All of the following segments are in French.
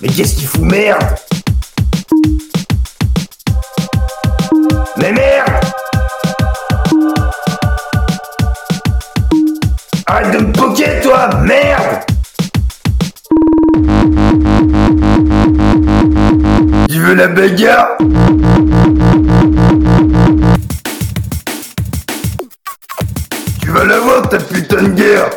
Mais qu'est-ce qu'il fout, merde? Mais merde! Arrête de me poquer, toi Merde! Tu veux la bagarre? Tu vas la voir, ta putain de guerre.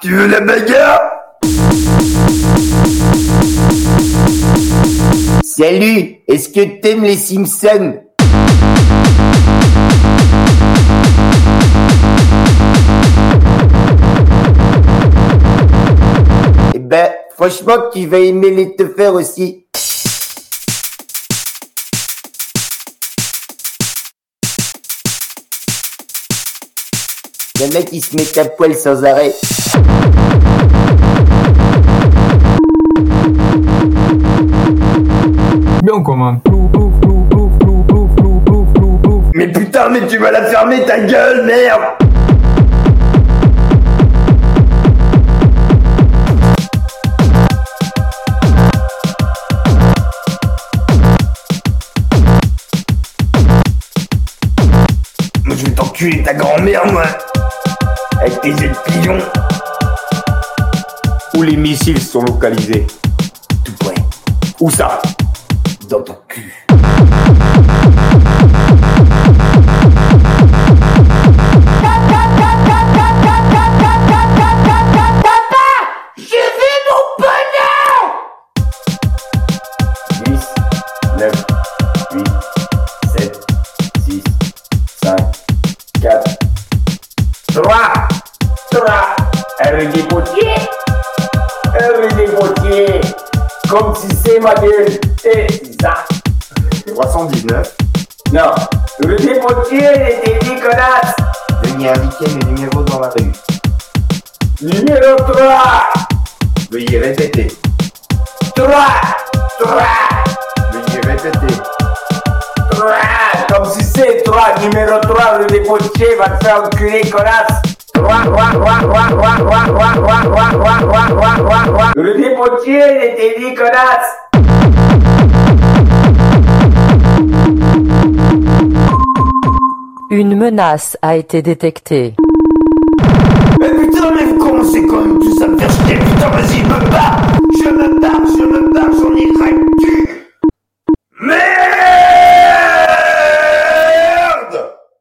Tu veux la bagarre? Salut, est-ce que t'aimes les Simpsons? Eh ben, franchement, tu vas aimer les te faire aussi. Le mec, il se met à poil sans arrêt. Bien commun. Mais putain, mais tu vas la fermer ta gueule, merde Moi je vais t'enculer ta grand-mère, moi Avec tes yeux de pigeon Où les missiles sont localisés Tout près. Où ça? Dans ton cul. 3, RD Potier, RD Potier, comme si c'est ma gueule, et c'est ça. 319. Non, RD Potier était dégueulasse. Veuillez indiquer le numéro dans la rue. Numéro 3, Veuillez répéter. 3, 3, Veuillez répéter. 3, comme si c'est 3, numéro 3, le dépotier va te faire enculer, connasse. 3, 3, 3, 3, 3, 3, 3, 3, 3, 3, 3, 3, 3, 3. Le dépotier, était dit, connasse. Une menace a été détectée.